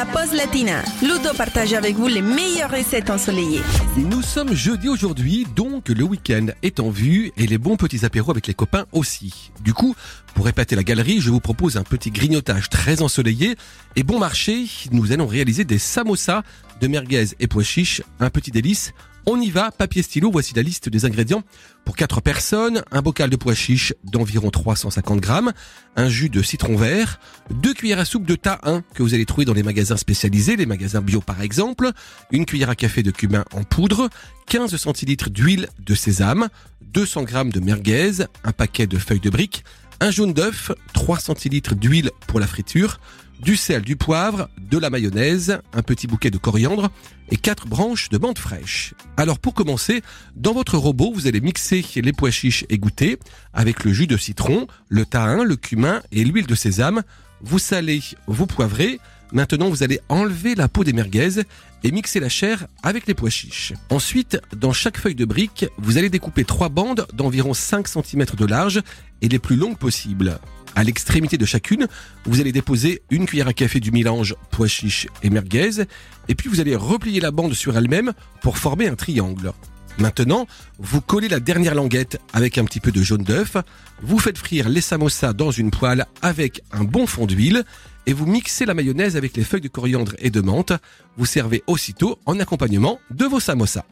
la pause latina. Ludo partage avec vous les meilleures recettes ensoleillées. Nous sommes jeudi aujourd'hui, donc le week-end est en vue et les bons petits apéros avec les copains aussi. Du coup, pour épater la galerie, je vous propose un petit grignotage très ensoleillé et bon marché. Nous allons réaliser des samosas de merguez et pois chiches, un petit délice on y va, papier stylo, voici la liste des ingrédients. Pour 4 personnes, un bocal de pois chiches d'environ 350 grammes, un jus de citron vert, 2 cuillères à soupe de tas 1 que vous allez trouver dans les magasins spécialisés, les magasins bio par exemple, une cuillère à café de cumin en poudre, 15 centilitres d'huile de sésame, 200 grammes de merguez, un paquet de feuilles de briques, un jaune d'œuf, 3 centilitres d'huile pour la friture, du sel, du poivre, de la mayonnaise, un petit bouquet de coriandre et quatre branches de menthe fraîche. Alors pour commencer, dans votre robot, vous allez mixer les pois chiches égouttés avec le jus de citron, le thym, le cumin et l'huile de sésame. Vous salez, vous poivrez. Maintenant, vous allez enlever la peau des merguez et mixer la chair avec les pois chiches. Ensuite, dans chaque feuille de brique, vous allez découper trois bandes d'environ 5 cm de large et les plus longues possibles. À l'extrémité de chacune, vous allez déposer une cuillère à café du mélange pois chiches et merguez, et puis vous allez replier la bande sur elle-même pour former un triangle. Maintenant, vous collez la dernière languette avec un petit peu de jaune d'œuf, vous faites frire les samosas dans une poêle avec un bon fond d'huile, et vous mixez la mayonnaise avec les feuilles de coriandre et de menthe. Vous servez aussitôt en accompagnement de vos samosas.